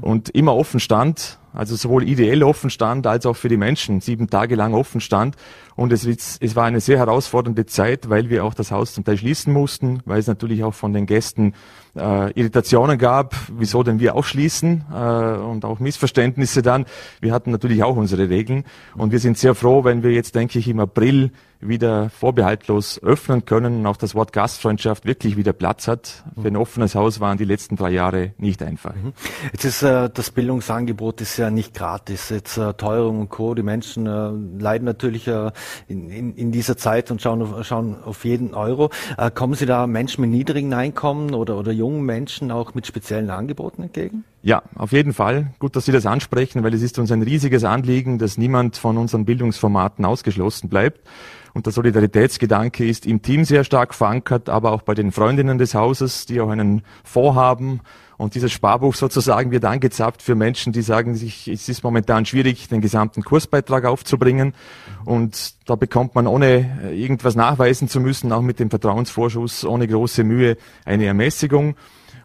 und immer offen stand also sowohl ideell offen stand als auch für die Menschen sieben Tage lang offen stand. Und es, es war eine sehr herausfordernde Zeit, weil wir auch das Haus zum Teil schließen mussten, weil es natürlich auch von den Gästen äh, Irritationen gab, wieso denn wir auch schließen äh, und auch Missverständnisse dann. Wir hatten natürlich auch unsere Regeln und wir sind sehr froh, wenn wir jetzt, denke ich, im April wieder vorbehaltlos öffnen können und auch das Wort Gastfreundschaft wirklich wieder Platz hat. Für ein offenes Haus waren die letzten drei Jahre nicht einfach. Mhm. Jetzt ist äh, das Bildungsangebot ist ja nicht gratis. Jetzt äh, Teuerung und Co. Die Menschen äh, leiden natürlich äh, in, in, in, dieser Zeit und schauen auf, schauen auf jeden Euro. Äh, kommen Sie da Menschen mit niedrigen Einkommen oder, oder jungen Menschen auch mit speziellen Angeboten entgegen? Ja, auf jeden Fall. Gut, dass Sie das ansprechen, weil es ist uns ein riesiges Anliegen, dass niemand von unseren Bildungsformaten ausgeschlossen bleibt. Und der Solidaritätsgedanke ist im Team sehr stark verankert, aber auch bei den Freundinnen des Hauses, die auch einen Vorhaben und dieses Sparbuch sozusagen wird angezapft für Menschen, die sagen sich, es ist momentan schwierig, den gesamten Kursbeitrag aufzubringen. Und da bekommt man ohne irgendwas nachweisen zu müssen, auch mit dem Vertrauensvorschuss, ohne große Mühe, eine Ermäßigung.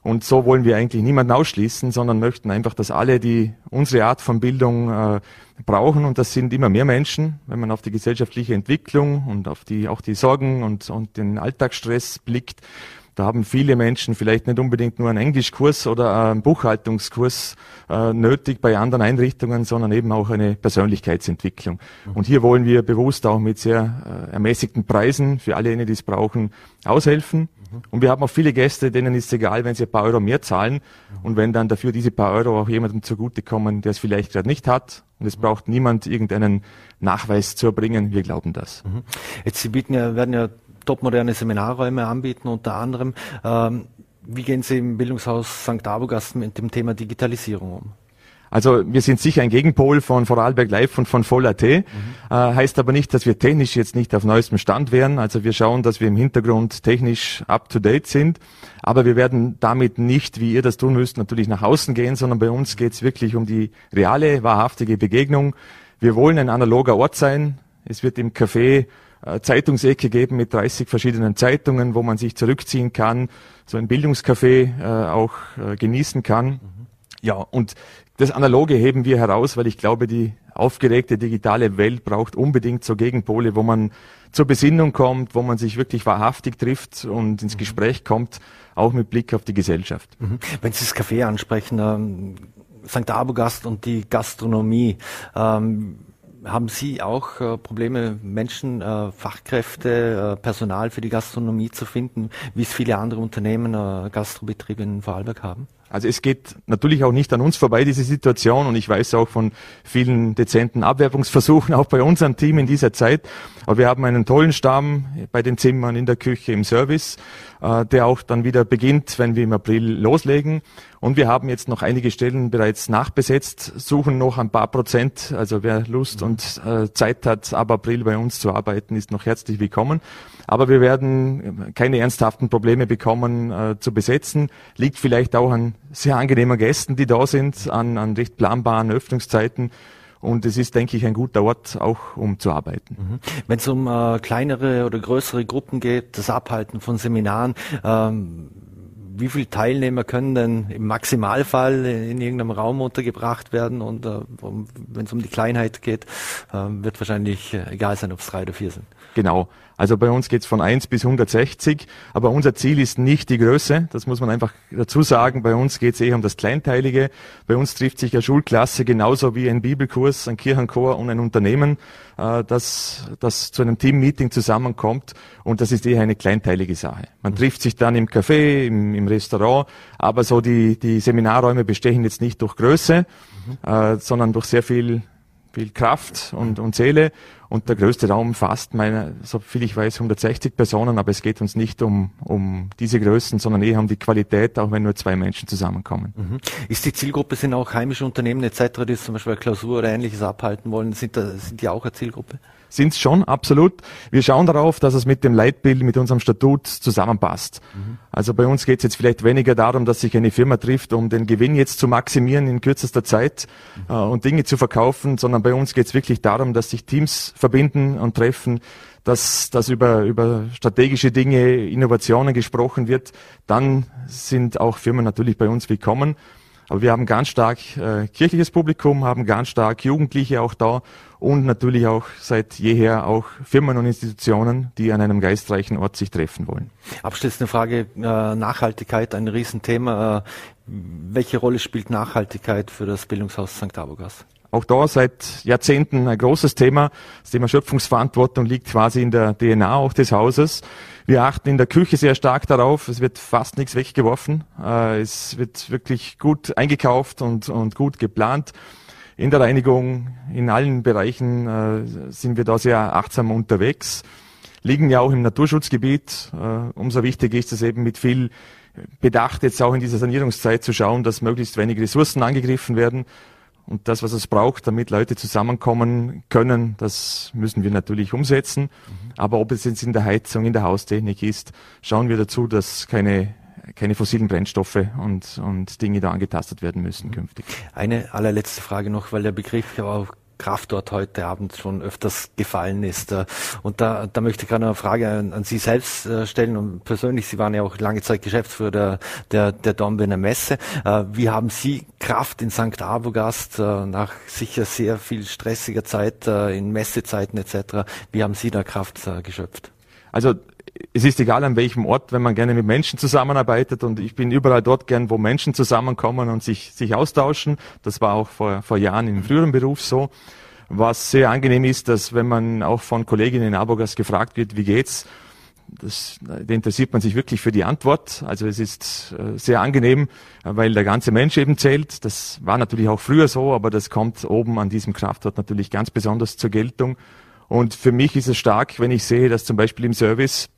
Und so wollen wir eigentlich niemanden ausschließen, sondern möchten einfach, dass alle, die unsere Art von Bildung äh, brauchen, und das sind immer mehr Menschen, wenn man auf die gesellschaftliche Entwicklung und auf die, auch die Sorgen und, und den Alltagsstress blickt, Da haben viele Menschen vielleicht nicht unbedingt nur einen Englischkurs oder einen Buchhaltungskurs äh, nötig bei anderen Einrichtungen, sondern eben auch eine Persönlichkeitsentwicklung. Mhm. Und hier wollen wir bewusst auch mit sehr äh, ermäßigten Preisen für alle, die es brauchen, aushelfen. Mhm. Und wir haben auch viele Gäste, denen ist es egal, wenn sie ein paar Euro mehr zahlen mhm. und wenn dann dafür diese paar Euro auch jemandem zugutekommen, der es vielleicht gerade nicht hat. Und es braucht niemand irgendeinen Nachweis zu erbringen. Wir glauben das. Jetzt Sie bieten ja, werden ja topmoderne Seminarräume anbieten, unter anderem. Ähm, wie gehen Sie im Bildungshaus St. Abogast mit dem Thema Digitalisierung um? Also wir sind sicher ein Gegenpol von Vorarlberg Live und von Voll.at. Mhm. Äh, heißt aber nicht, dass wir technisch jetzt nicht auf neuestem Stand wären. Also wir schauen, dass wir im Hintergrund technisch up-to-date sind. Aber wir werden damit nicht, wie ihr das tun müsst, natürlich nach außen gehen, sondern bei uns geht es wirklich um die reale, wahrhaftige Begegnung. Wir wollen ein analoger Ort sein. Es wird im Café Zeitungsecke geben mit 30 verschiedenen Zeitungen, wo man sich zurückziehen kann, so ein Bildungscafé äh, auch äh, genießen kann. Mhm. Ja, und das Analoge heben wir heraus, weil ich glaube, die aufgeregte digitale Welt braucht unbedingt so Gegenpole, wo man zur Besinnung kommt, wo man sich wirklich wahrhaftig trifft und ins mhm. Gespräch kommt, auch mit Blick auf die Gesellschaft. Mhm. Wenn Sie das Café ansprechen, ähm, St. Abogast und die Gastronomie, ähm, haben Sie auch äh, Probleme, Menschen, äh, Fachkräfte, äh, Personal für die Gastronomie zu finden, wie es viele andere Unternehmen, äh, Gastrobetriebe in Vorarlberg haben? Also es geht natürlich auch nicht an uns vorbei, diese Situation. Und ich weiß auch von vielen dezenten Abwerbungsversuchen, auch bei unserem Team in dieser Zeit. Aber wir haben einen tollen Stamm bei den Zimmern, in der Küche, im Service, äh, der auch dann wieder beginnt, wenn wir im April loslegen. Und wir haben jetzt noch einige Stellen bereits nachbesetzt, suchen noch ein paar Prozent. Also wer Lust und äh, Zeit hat, ab April bei uns zu arbeiten, ist noch herzlich willkommen. Aber wir werden keine ernsthaften Probleme bekommen äh, zu besetzen. Liegt vielleicht auch an sehr angenehmer Gästen, die da sind, an, an recht planbaren Öffnungszeiten. Und es ist, denke ich, ein guter Ort, auch um zu arbeiten. Mhm. Wenn es um äh, kleinere oder größere Gruppen geht, das Abhalten von Seminaren, ähm, wie viele Teilnehmer können denn im Maximalfall in irgendeinem Raum untergebracht werden? Und äh, wenn es um die Kleinheit geht, äh, wird wahrscheinlich äh, egal sein, ob es drei oder vier sind. Genau. Also bei uns geht's von 1 bis 160, aber unser Ziel ist nicht die Größe, das muss man einfach dazu sagen. Bei uns geht's eher um das Kleinteilige. Bei uns trifft sich eine Schulklasse genauso wie ein Bibelkurs, ein Kirchenchor und ein Unternehmen, äh, das, das zu einem Teammeeting zusammenkommt und das ist eher eine kleinteilige Sache. Man trifft sich dann im Café, im, im Restaurant, aber so die, die Seminarräume bestechen jetzt nicht durch Größe, mhm. äh, sondern durch sehr viel viel Kraft und, und Seele. Und der größte Raum fasst, meine, so viel ich weiß, 160 Personen, aber es geht uns nicht um, um diese Größen, sondern eher um die Qualität, auch wenn nur zwei Menschen zusammenkommen. Mhm. Ist die Zielgruppe, sind auch heimische Unternehmen etc., die zum Beispiel eine Klausur oder ähnliches abhalten wollen, sind, da, sind die auch eine Zielgruppe? Sind es schon, absolut. Wir schauen darauf, dass es mit dem Leitbild, mit unserem Statut zusammenpasst. Mhm. Also bei uns geht es jetzt vielleicht weniger darum, dass sich eine Firma trifft, um den Gewinn jetzt zu maximieren in kürzester Zeit mhm. äh, und Dinge zu verkaufen, sondern bei uns geht es wirklich darum, dass sich Teams verbinden und treffen, dass, dass über, über strategische Dinge, Innovationen gesprochen wird. Dann sind auch Firmen natürlich bei uns willkommen. Aber wir haben ganz stark äh, kirchliches Publikum, haben ganz stark Jugendliche auch da und natürlich auch seit jeher auch Firmen und Institutionen, die an einem geistreichen Ort sich treffen wollen. Abschließende Frage, äh, Nachhaltigkeit, ein Riesenthema. Äh, welche Rolle spielt Nachhaltigkeit für das Bildungshaus St. Abogas? Auch da seit Jahrzehnten ein großes Thema. Das Thema Schöpfungsverantwortung liegt quasi in der DNA auch des Hauses. Wir achten in der Küche sehr stark darauf. Es wird fast nichts weggeworfen. Äh, es wird wirklich gut eingekauft und, und gut geplant. In der Reinigung, in allen Bereichen äh, sind wir da sehr achtsam unterwegs. Liegen ja auch im Naturschutzgebiet. Äh, umso wichtiger ist es eben mit viel Bedacht jetzt auch in dieser Sanierungszeit zu schauen, dass möglichst wenig Ressourcen angegriffen werden und das, was es braucht, damit Leute zusammenkommen können, das müssen wir natürlich umsetzen. Mhm. Aber ob es jetzt in der Heizung, in der Haustechnik ist, schauen wir dazu, dass keine keine fossilen Brennstoffe und, und Dinge da angetastet werden müssen künftig. Eine allerletzte Frage noch, weil der Begriff auch Kraft dort heute Abend schon öfters gefallen ist. Äh, und da, da möchte ich gerade eine Frage an, an Sie selbst äh, stellen und persönlich, Sie waren ja auch lange Zeit Geschäftsführer der, der, der Dornbirner Messe. Äh, wie haben Sie Kraft in St. Abogast nach sicher sehr viel stressiger Zeit in Messezeiten etc., wie haben Sie da Kraft geschöpft? Also es ist egal an welchem Ort, wenn man gerne mit Menschen zusammenarbeitet und ich bin überall dort gern, wo Menschen zusammenkommen und sich, sich austauschen. Das war auch vor, vor Jahren im früheren Beruf so. Was sehr angenehm ist, dass wenn man auch von Kolleginnen in Abogas gefragt wird, wie geht's, das, da interessiert man sich wirklich für die Antwort. Also es ist äh, sehr angenehm, weil der ganze Mensch eben zählt. Das war natürlich auch früher so, aber das kommt oben an diesem Kraftort natürlich ganz besonders zur Geltung. Und für mich ist es stark, wenn ich sehe, dass zum Beispiel im Service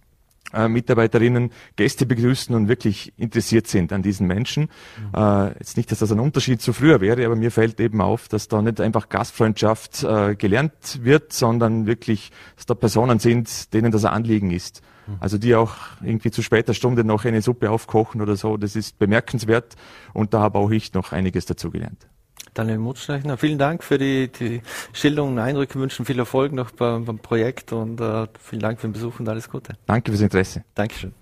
äh, Mitarbeiterinnen Gäste begrüßen und wirklich interessiert sind an diesen Menschen. Mhm. Äh, jetzt nicht, dass das ein Unterschied zu früher wäre, aber mir fällt eben auf, dass da nicht einfach Gastfreundschaft äh, gelernt wird, sondern wirklich, dass da Personen sind, denen das ein Anliegen ist. Mhm. Also die auch irgendwie zu später Stunde noch eine Suppe aufkochen oder so, das ist bemerkenswert und da habe auch ich noch einiges dazu gelernt. Daniel Mutschleichner, vielen Dank für die, die Schilderungen und Eindrücke, wünschen viel Erfolg noch beim, beim Projekt und äh, vielen Dank für den Besuch und alles Gute. Danke fürs Interesse. Dankeschön.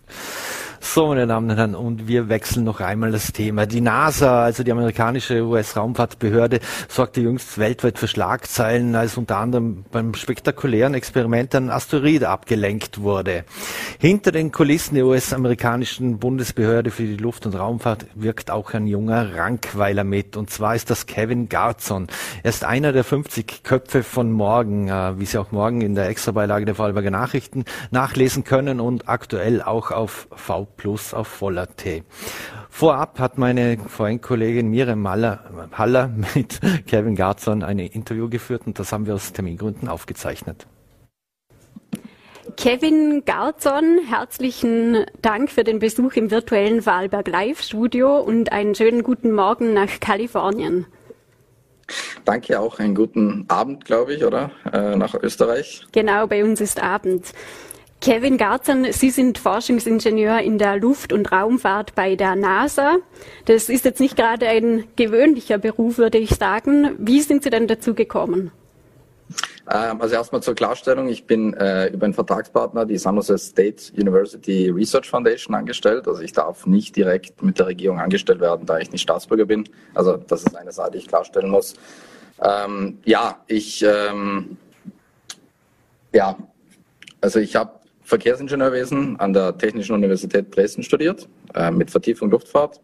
So, meine Damen und Herren, und wir wechseln noch einmal das Thema. Die NASA, also die amerikanische US-Raumfahrtbehörde, sorgte jüngst weltweit für Schlagzeilen, als unter anderem beim spektakulären Experiment ein Asteroid abgelenkt wurde. Hinter den Kulissen der US-amerikanischen Bundesbehörde für die Luft- und Raumfahrt wirkt auch ein junger Rankweiler mit, und zwar ist das Kevin Garzon. Er ist einer der 50 Köpfe von morgen, äh, wie Sie auch morgen in der Extrabeilage der Vorarlberger Nachrichten nachlesen können und aktuell auch auf V Plus auf voller T. Vorab hat meine Freundkollegin Miriam Haller, Haller mit Kevin Garzon ein Interview geführt und das haben wir aus Termingründen aufgezeichnet. Kevin Garzon, herzlichen Dank für den Besuch im virtuellen Wahlberg Live Studio und einen schönen guten Morgen nach Kalifornien. Danke auch, einen guten Abend, glaube ich, oder? Äh, nach Österreich. Genau, bei uns ist Abend. Kevin Garzern, Sie sind Forschungsingenieur in der Luft- und Raumfahrt bei der NASA. Das ist jetzt nicht gerade ein gewöhnlicher Beruf, würde ich sagen. Wie sind Sie denn dazu gekommen? Ähm, also erstmal zur Klarstellung, ich bin äh, über einen Vertragspartner, die San Jose State University Research Foundation, angestellt. Also ich darf nicht direkt mit der Regierung angestellt werden, da ich nicht Staatsbürger bin. Also das ist eine Sache, die ich klarstellen muss. Ähm, ja, ich ähm, ja, also ich habe Verkehrsingenieurwesen an der Technischen Universität Dresden studiert, äh, mit Vertiefung Luftfahrt.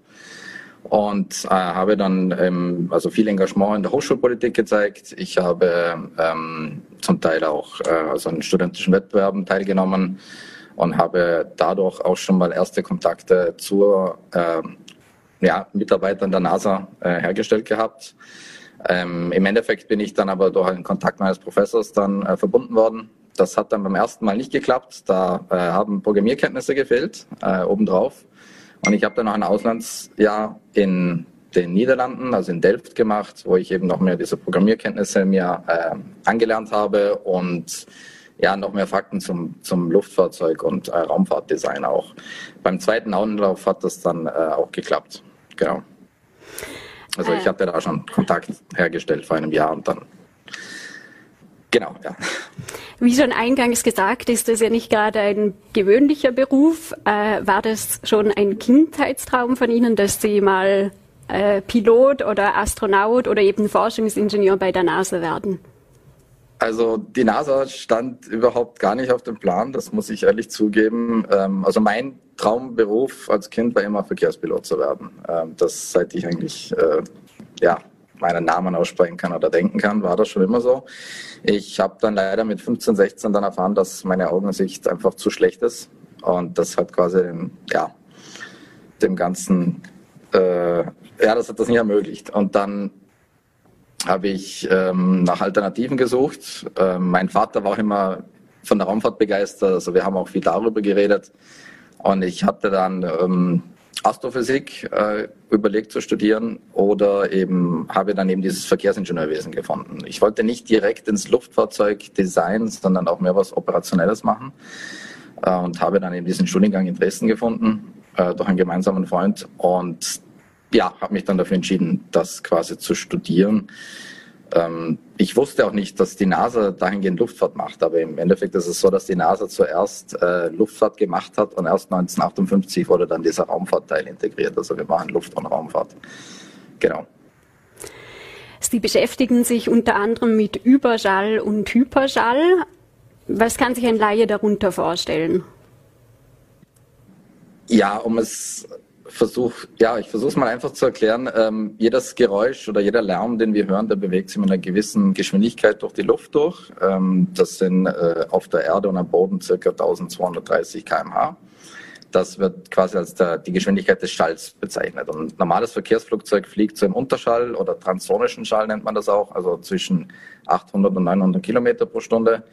Und äh, habe dann ähm, also viel Engagement in der Hochschulpolitik gezeigt. Ich habe ähm, zum Teil auch äh, also an studentischen Wettbewerben teilgenommen und habe dadurch auch schon mal erste Kontakte zu äh, ja, Mitarbeitern der NASA äh, hergestellt gehabt. Ähm, Im Endeffekt bin ich dann aber durch einen Kontakt meines Professors dann äh, verbunden worden das hat dann beim ersten Mal nicht geklappt. Da äh, haben Programmierkenntnisse gefehlt, äh, obendrauf. Und ich habe dann noch ein Auslandsjahr in den Niederlanden, also in Delft gemacht, wo ich eben noch mehr diese Programmierkenntnisse mir äh, angelernt habe und ja, noch mehr Fakten zum, zum Luftfahrzeug und äh, Raumfahrtdesign auch. Beim zweiten Anlauf hat das dann äh, auch geklappt. Genau. Also ich äh. hatte da schon Kontakt hergestellt vor einem Jahr und dann Genau, ja. Wie schon eingangs gesagt, ist das ja nicht gerade ein gewöhnlicher Beruf. Äh, war das schon ein Kindheitstraum von Ihnen, dass Sie mal äh, Pilot oder Astronaut oder eben Forschungsingenieur bei der NASA werden? Also die NASA stand überhaupt gar nicht auf dem Plan, das muss ich ehrlich zugeben. Ähm, also mein Traumberuf als Kind war immer Verkehrspilot zu werden. Ähm, das seit ich eigentlich äh, ja, meinen Namen aussprechen kann oder denken kann, war das schon immer so. Ich habe dann leider mit 15, 16 dann erfahren, dass meine Augensicht einfach zu schlecht ist. Und das hat quasi, ja, dem Ganzen, äh, ja, das hat das nicht ermöglicht. Und dann habe ich ähm, nach Alternativen gesucht. Ähm, mein Vater war auch immer von der Raumfahrt begeistert, also wir haben auch viel darüber geredet. Und ich hatte dann ähm, Astrophysik äh, überlegt zu studieren oder eben habe dann eben dieses Verkehrsingenieurwesen gefunden. Ich wollte nicht direkt ins Luftfahrzeugdesign, sondern auch mehr was Operationelles machen äh, und habe dann eben diesen Studiengang in Dresden gefunden äh, durch einen gemeinsamen Freund und ja, habe mich dann dafür entschieden, das quasi zu studieren. Ähm, ich wusste auch nicht, dass die NASA dahingehend Luftfahrt macht, aber im Endeffekt ist es so, dass die NASA zuerst äh, Luftfahrt gemacht hat und erst 1958 wurde dann dieser Raumfahrtteil integriert. Also wir machen Luft- und Raumfahrt. Genau. Sie beschäftigen sich unter anderem mit Überschall und Hyperschall. Was kann sich ein Laie darunter vorstellen? Ja, um es versuch, ja, ich versuche es mal einfach zu erklären. Ähm, jedes Geräusch oder jeder Lärm, den wir hören, der bewegt sich mit einer gewissen Geschwindigkeit durch die Luft durch. Ähm, das sind äh, auf der Erde und am Boden circa 1230 km/h. Das wird quasi als der, die Geschwindigkeit des Schalls bezeichnet. Und normales Verkehrsflugzeug fliegt so im Unterschall oder transsonischen Schall nennt man das auch, also zwischen 800 und 900 Kilometer pro Stunde.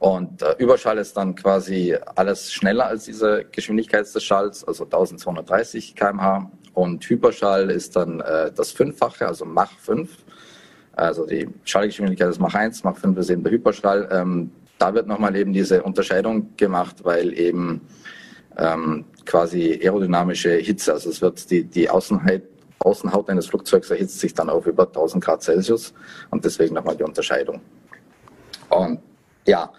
Und äh, Überschall ist dann quasi alles schneller als diese Geschwindigkeit des Schalls, also 1230 km/h. Und Hyperschall ist dann äh, das Fünffache, also Mach 5. Also die Schallgeschwindigkeit ist Mach 1, Mach 5 ist eben der Hyperschall. Ähm, da wird nochmal eben diese Unterscheidung gemacht, weil eben ähm, quasi aerodynamische Hitze, also es wird die, die Außenheit, Außenhaut eines Flugzeugs erhitzt sich dann auf über 1000 Grad Celsius und deswegen nochmal die Unterscheidung. Und ja,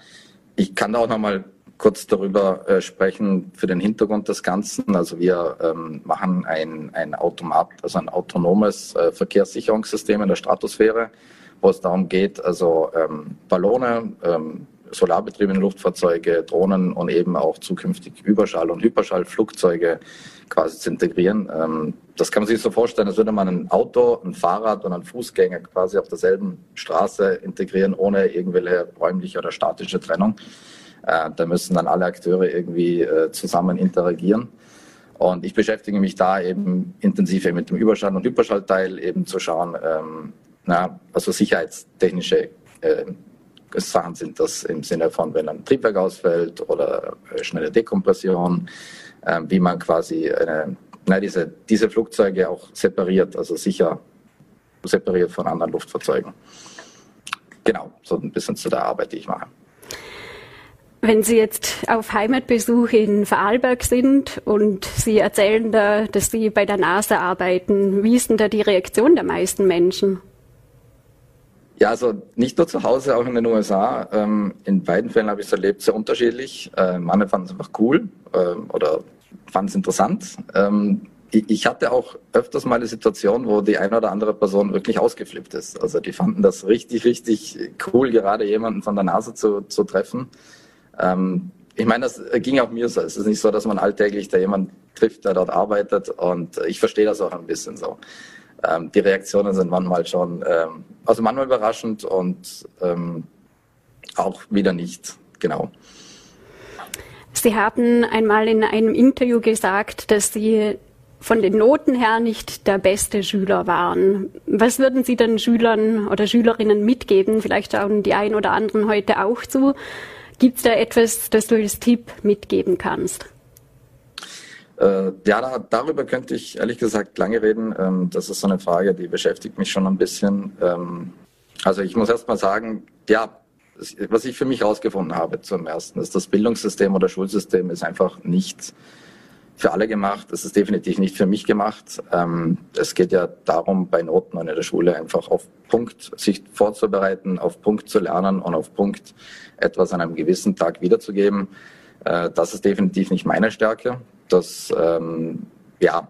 ich kann da auch nochmal kurz darüber äh, sprechen für den Hintergrund des Ganzen. Also wir ähm, machen ein, ein Automat, also ein autonomes äh, Verkehrssicherungssystem in der Stratosphäre, wo es darum geht, also ähm, Ballone, ähm, solarbetriebene Luftfahrzeuge, Drohnen und eben auch zukünftig Überschall- und Hyperschallflugzeuge quasi zu integrieren. Ähm, das kann man sich so vorstellen, als würde man ein Auto, ein Fahrrad und einen Fußgänger quasi auf derselben Straße integrieren, ohne irgendwelche räumliche oder statische Trennung. Äh, da müssen dann alle Akteure irgendwie äh, zusammen interagieren. Und ich beschäftige mich da eben intensiv mit dem Überschall- und Hyperschallteil, eben zu schauen, ähm, na, also sicherheitstechnische äh, Sachen sind das im Sinne von, wenn ein Triebwerk ausfällt oder äh, schnelle Dekompression, äh, wie man quasi eine, na, diese, diese Flugzeuge auch separiert, also sicher separiert von anderen Luftfahrzeugen. Genau, so ein bisschen zu der Arbeit, die ich mache. Wenn Sie jetzt auf Heimatbesuch in Vorarlberg sind und Sie erzählen da, dass Sie bei der NASA arbeiten, wie ist denn da die Reaktion der meisten Menschen? Ja, also nicht nur zu Hause, auch in den USA. Ähm, in beiden Fällen habe ich es erlebt, sehr unterschiedlich. Äh, manche fanden es einfach cool ähm, oder fanden es interessant. Ähm, ich hatte auch öfters mal eine Situation, wo die eine oder andere Person wirklich ausgeflippt ist. Also die fanden das richtig, richtig cool, gerade jemanden von der Nase zu, zu treffen. ich meine, das ging auch mir so. Es ist nicht so, dass man alltäglich da jemanden trifft, der dort arbeitet. Und ich verstehe das auch ein bisschen so ähm, die Reaktionen sind manchmal schon, ähm, also manchmal überraschend und ähm, auch wieder nicht, genau. Sie haben einmal in einem Interview gesagt, dass Sie von den Noten her nicht der beste Schüler waren. Was würden Sie den Schülern oder Schülerinnen mitgeben? Vielleicht schauen die einen oder anderen heute auch zu. Gibt es da etwas, das du als Tipp mitgeben kannst? Äh, ja, da, darüber könnte ich ehrlich gesagt lange reden. Ähm, das ist so eine Frage, die beschäftigt mich schon ein bisschen. Ähm, also ich muss erst mal sagen, ja, was ich für mich herausgefunden habe zum ersten, ist das Bildungssystem oder Schulsystem ist einfach nicht für alle gemacht. Es ist definitiv nicht für mich gemacht. Ähm, es geht ja darum, bei Noten und in der Schule einfach auf Punkt sich vorzubereiten, auf Punkt zu lernen und auf Punkt etwas an einem gewissen Tag wiederzugeben. Äh, das ist definitiv nicht meine Stärke. Das, ähm, ja,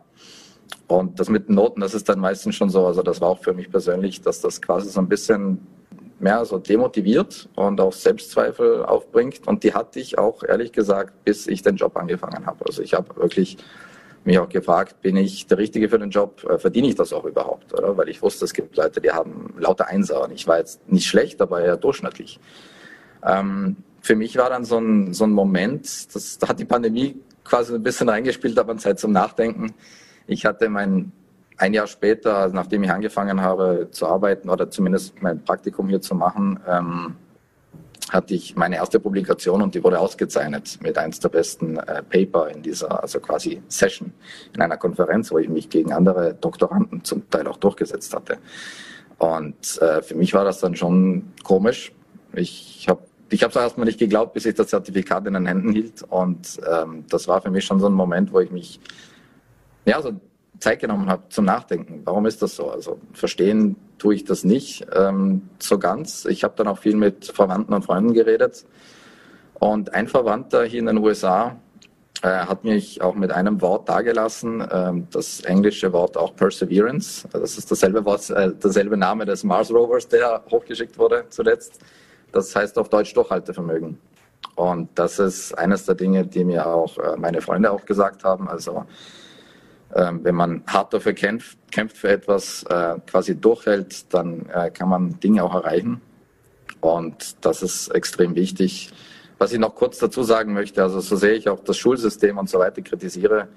und das mit Noten, das ist dann meistens schon so, also das war auch für mich persönlich, dass das quasi so ein bisschen mehr so demotiviert und auch Selbstzweifel aufbringt. Und die hatte ich auch ehrlich gesagt, bis ich den Job angefangen habe. Also ich habe wirklich mich auch gefragt, bin ich der Richtige für den Job? Äh, verdiene ich das auch überhaupt? Oder? Weil ich wusste, es gibt Leute, die haben lauter Einser. Und ich war jetzt nicht schlecht, aber eher durchschnittlich. Ähm, für mich war dann so ein, so ein Moment, das, da hat die Pandemie quasi ein bisschen reingespielt, aber Zeit zum Nachdenken. Ich hatte mein ein Jahr später, also nachdem ich angefangen habe zu arbeiten oder zumindest mein Praktikum hier zu machen, ähm, hatte ich meine erste Publikation und die wurde ausgezeichnet mit eins der besten äh, Paper in dieser, also quasi Session in einer Konferenz, wo ich mich gegen andere Doktoranden zum Teil auch durchgesetzt hatte. Und äh, für mich war das dann schon komisch. Ich habe ich habe es erstmal nicht geglaubt, bis ich das Zertifikat in den Händen hielt. Und ähm, das war für mich schon so ein Moment, wo ich mich ja so Zeit genommen habe zum Nachdenken. Warum ist das so? Also verstehen tue ich das nicht ähm, so ganz. Ich habe dann auch viel mit Verwandten und Freunden geredet. Und ein Verwandter hier in den USA äh, hat mich auch mit einem Wort dargelassen, ähm, das englische Wort auch Perseverance. Das ist dasselbe Wort, äh, derselbe Name des Mars Rovers, der hochgeschickt wurde zuletzt. Das heißt auf Deutsch Durchhaltevermögen. Und das ist eines der Dinge, die mir auch äh, meine Freunde auch gesagt haben. Also ähm, wenn man hart dafür kämpft, kämpft für etwas, äh, quasi durchhält, dann äh, kann man Dinge auch erreichen. Und das ist extrem wichtig. Was ich noch kurz dazu sagen möchte, also so sehe ich auch das Schulsystem und so weiter kritisiere,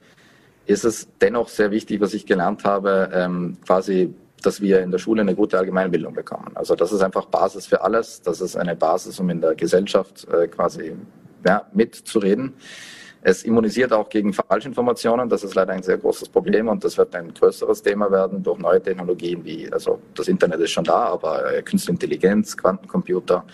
ist es dennoch sehr wichtig, was ich gelernt habe, ähm, quasi, dass wir in der Schule eine gute Allgemeinbildung bekommen. Also das ist einfach Basis für alles. Das ist eine Basis, um in der Gesellschaft äh, quasi ja, mitzureden. Es immunisiert auch gegen Falschinformationen. Das ist leider ein sehr großes Problem und das wird ein größeres Thema werden durch neue Technologien wie, also das Internet ist schon da, aber äh, Künstliche Intelligenz, Quantencomputer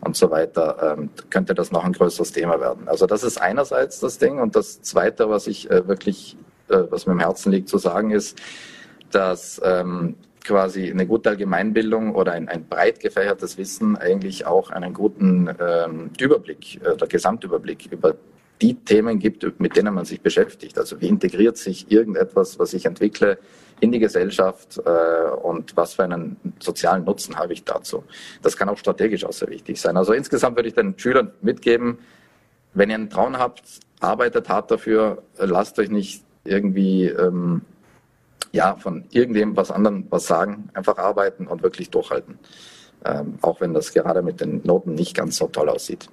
und so weiter, ähm, könnte das noch ein größeres Thema werden. Also das ist einerseits das Ding und das Zweite, was ich äh, wirklich, äh, was mir im Herzen liegt zu sagen, ist, dass ähm, quasi eine gute Allgemeinbildung oder ein, ein breit gefächertes Wissen eigentlich auch einen guten ähm, Überblick äh, oder Gesamtüberblick über die Themen gibt, mit denen man sich beschäftigt. Also wie integriert sich irgendetwas, was ich entwickle, in die Gesellschaft äh, und was für einen sozialen Nutzen habe ich dazu. Das kann auch strategisch auch sehr wichtig sein. Also insgesamt würde ich den Schülern mitgeben, wenn ihr einen Traum habt, arbeitet hart dafür, lasst euch nicht irgendwie ähm, ja, von irgendjemandem was anderem was sagen, einfach arbeiten und wirklich durchhalten. Ähm, auch wenn das gerade mit den Noten nicht ganz so toll aussieht.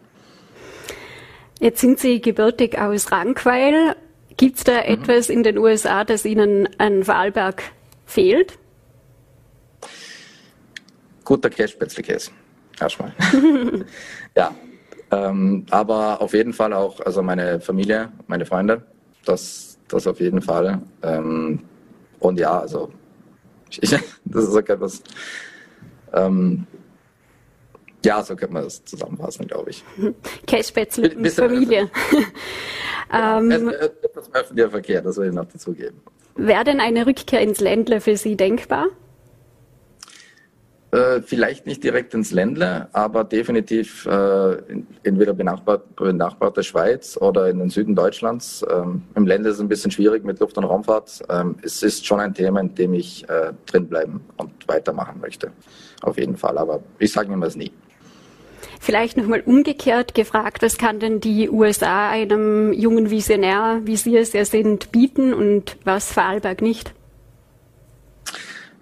Jetzt sind Sie gebürtig aus Rankweil. Gibt es da mhm. etwas in den USA, das Ihnen an Wahlberg fehlt? Guter Kässpätzle-Käse, erstmal. ja, ähm, aber auf jeden Fall auch, also meine Familie, meine Freunde, das, das auf jeden Fall. Ähm, und ja, also ich, das ist auch etwas, ähm, ja, so könnte man das zusammenfassen, glaube ich. Kässpätzle mit Familie. ähm, etwas mehr öffentlicher Verkehr, das will ich noch dazugeben. Wäre denn eine Rückkehr ins Ländle für Sie denkbar? Äh, vielleicht nicht direkt ins Ländle, aber definitiv äh, entweder benachbart, Schweiz oder in den Süden Deutschlands. Ähm, Im Ländle ist es ein bisschen schwierig mit Luft- und Raumfahrt. Ähm, es ist schon ein Thema, in dem ich äh, drinbleiben und weitermachen möchte. Auf jeden Fall. Aber ich sage niemals nie. Vielleicht nochmal umgekehrt gefragt, was kann denn die USA einem jungen Visionär, wie Sie es ja sind, bieten und was Vorarlberg nicht?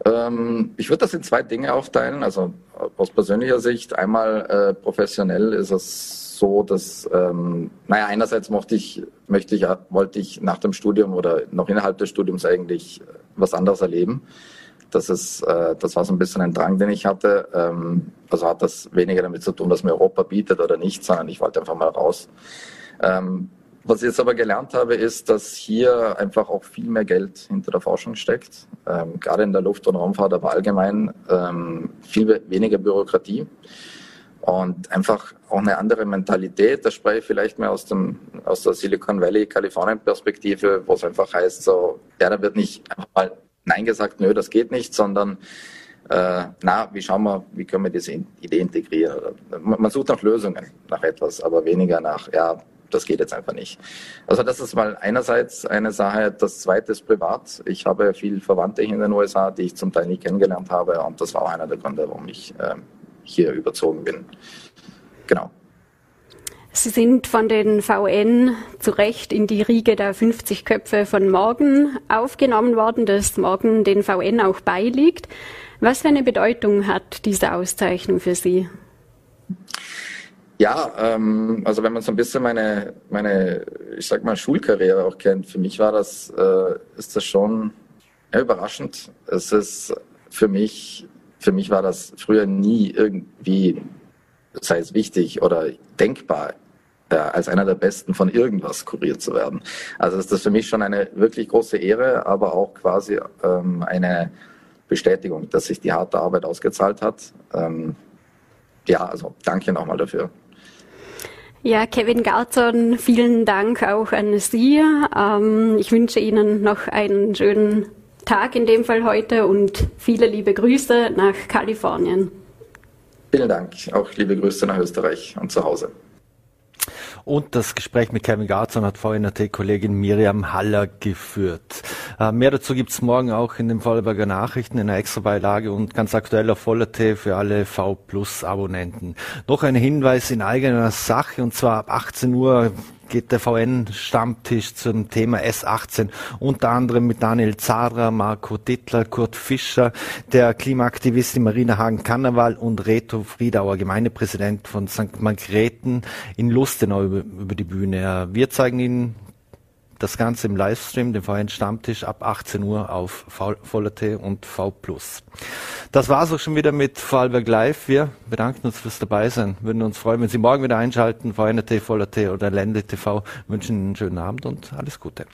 Ähm, ich würde das in zwei Dinge aufteilen. Also aus persönlicher Sicht, einmal äh, professionell ist es so, dass, ähm, naja, einerseits mochte ich, möchte ich, wollte ich nach dem Studium oder noch innerhalb des Studiums eigentlich was anderes erleben. Das ist, äh, das war so ein bisschen ein Drang, den ich hatte. Ähm, also hat das weniger damit zu tun, was mir Europa bietet oder nicht, sondern ich wollte einfach mal raus. Ähm, was ich jetzt aber gelernt habe, ist, dass hier einfach auch viel mehr Geld hinter der Forschung steckt. Ähm, gerade in der Luft- und Raumfahrt, aber allgemein ähm, viel weniger Bürokratie und einfach auch eine andere Mentalität. Da spreche ich vielleicht mehr aus, dem, aus der Silicon Valley, Kalifornien Perspektive, wo es einfach heißt, so, ja, da wird nicht einfach mal Nein gesagt, nö, das geht nicht, sondern äh, na, wie schauen wir, wie können wir diese Idee integrieren? Man sucht nach Lösungen, nach etwas, aber weniger nach, ja, das geht jetzt einfach nicht. Also das ist mal einerseits eine Sache. Das zweite ist privat. Ich habe viel Verwandte in den USA, die ich zum Teil nie kennengelernt habe und das war auch einer der Gründe, warum ich äh, hier überzogen bin. Genau. Sie sind von den VN zu Recht in die Riege der 50 Köpfe von morgen aufgenommen worden, das morgen den VN auch beiliegt. Was für eine Bedeutung hat diese Auszeichnung für Sie? Ja, ähm, also wenn man so ein bisschen meine, meine, ich sag mal, Schulkarriere auch kennt, für mich war das, äh, ist das schon ja, überraschend. Es ist für mich, für mich war das früher nie irgendwie, sei es wichtig oder denkbar, äh, als einer der Besten von irgendwas kuriert zu werden. Also ist das für mich schon eine wirklich große Ehre, aber auch quasi ähm, eine Bestätigung, dass sich die harte Arbeit ausgezahlt hat. Ähm, ja, also danke nochmal dafür. Ja, Kevin Garzon, vielen Dank auch an Sie. Ähm, ich wünsche Ihnen noch einen schönen Tag in dem Fall heute und viele liebe Grüße nach Kalifornien. Vielen Dank. Auch liebe Grüße nach Österreich und zu Hause. Und das Gespräch mit Kevin Garzon hat VNRT-Kollegin Miriam Haller geführt. Äh, mehr dazu gibt's morgen auch in den Vorarlberger Nachrichten in einer extra Beilage und ganz aktuell auf Voller.t für alle V Plus Abonnenten. Noch ein Hinweis in eigener Sache und zwar ab 18 Uhr geht der VN-Stammtisch zum Thema S18, unter anderem mit Daniel Zadra, Marco Dittler, Kurt Fischer, der Klimaaktivistin Marina Hagen-Kannawal und Reto Friedauer, Gemeindepräsident von St. Margrethen in Lustenau über, über die Bühne. Wir zeigen Ihnen das Ganze im Livestream, den VN Stammtisch ab 18 Uhr auf Voller.t und V+. Das war's auch schon wieder mit Vorarlberg Live. Wir bedanken uns fürs Dabeisein. Würden uns freuen, wenn Sie morgen wieder einschalten. VN.t, Voller.t oder Lende TV. Wünschen Ihnen einen schönen Abend und alles Gute.